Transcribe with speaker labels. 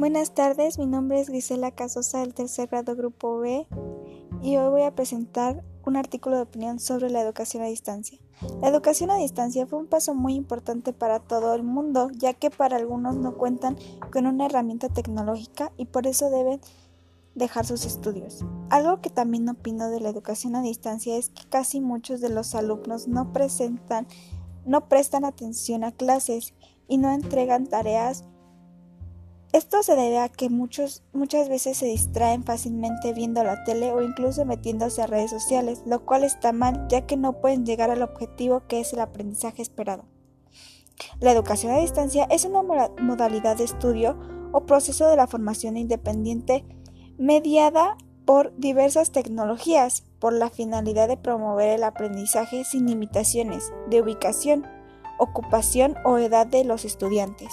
Speaker 1: Buenas tardes, mi nombre es Gisela Casosa del tercer grado Grupo B y hoy voy a presentar un artículo de opinión sobre la educación a distancia. La educación a distancia fue un paso muy importante para todo el mundo, ya que para algunos no cuentan con una herramienta tecnológica y por eso deben dejar sus estudios. Algo que también opino de la educación a distancia es que casi muchos de los alumnos no presentan no prestan atención a clases y no entregan tareas esto se debe a que muchos, muchas veces se distraen fácilmente viendo la tele o incluso metiéndose a redes sociales, lo cual está mal ya que no pueden llegar al objetivo que es el aprendizaje esperado. La educación a distancia es una modalidad de estudio o proceso de la formación independiente mediada por diversas tecnologías por la finalidad de promover el aprendizaje sin limitaciones de ubicación, ocupación o edad de los estudiantes.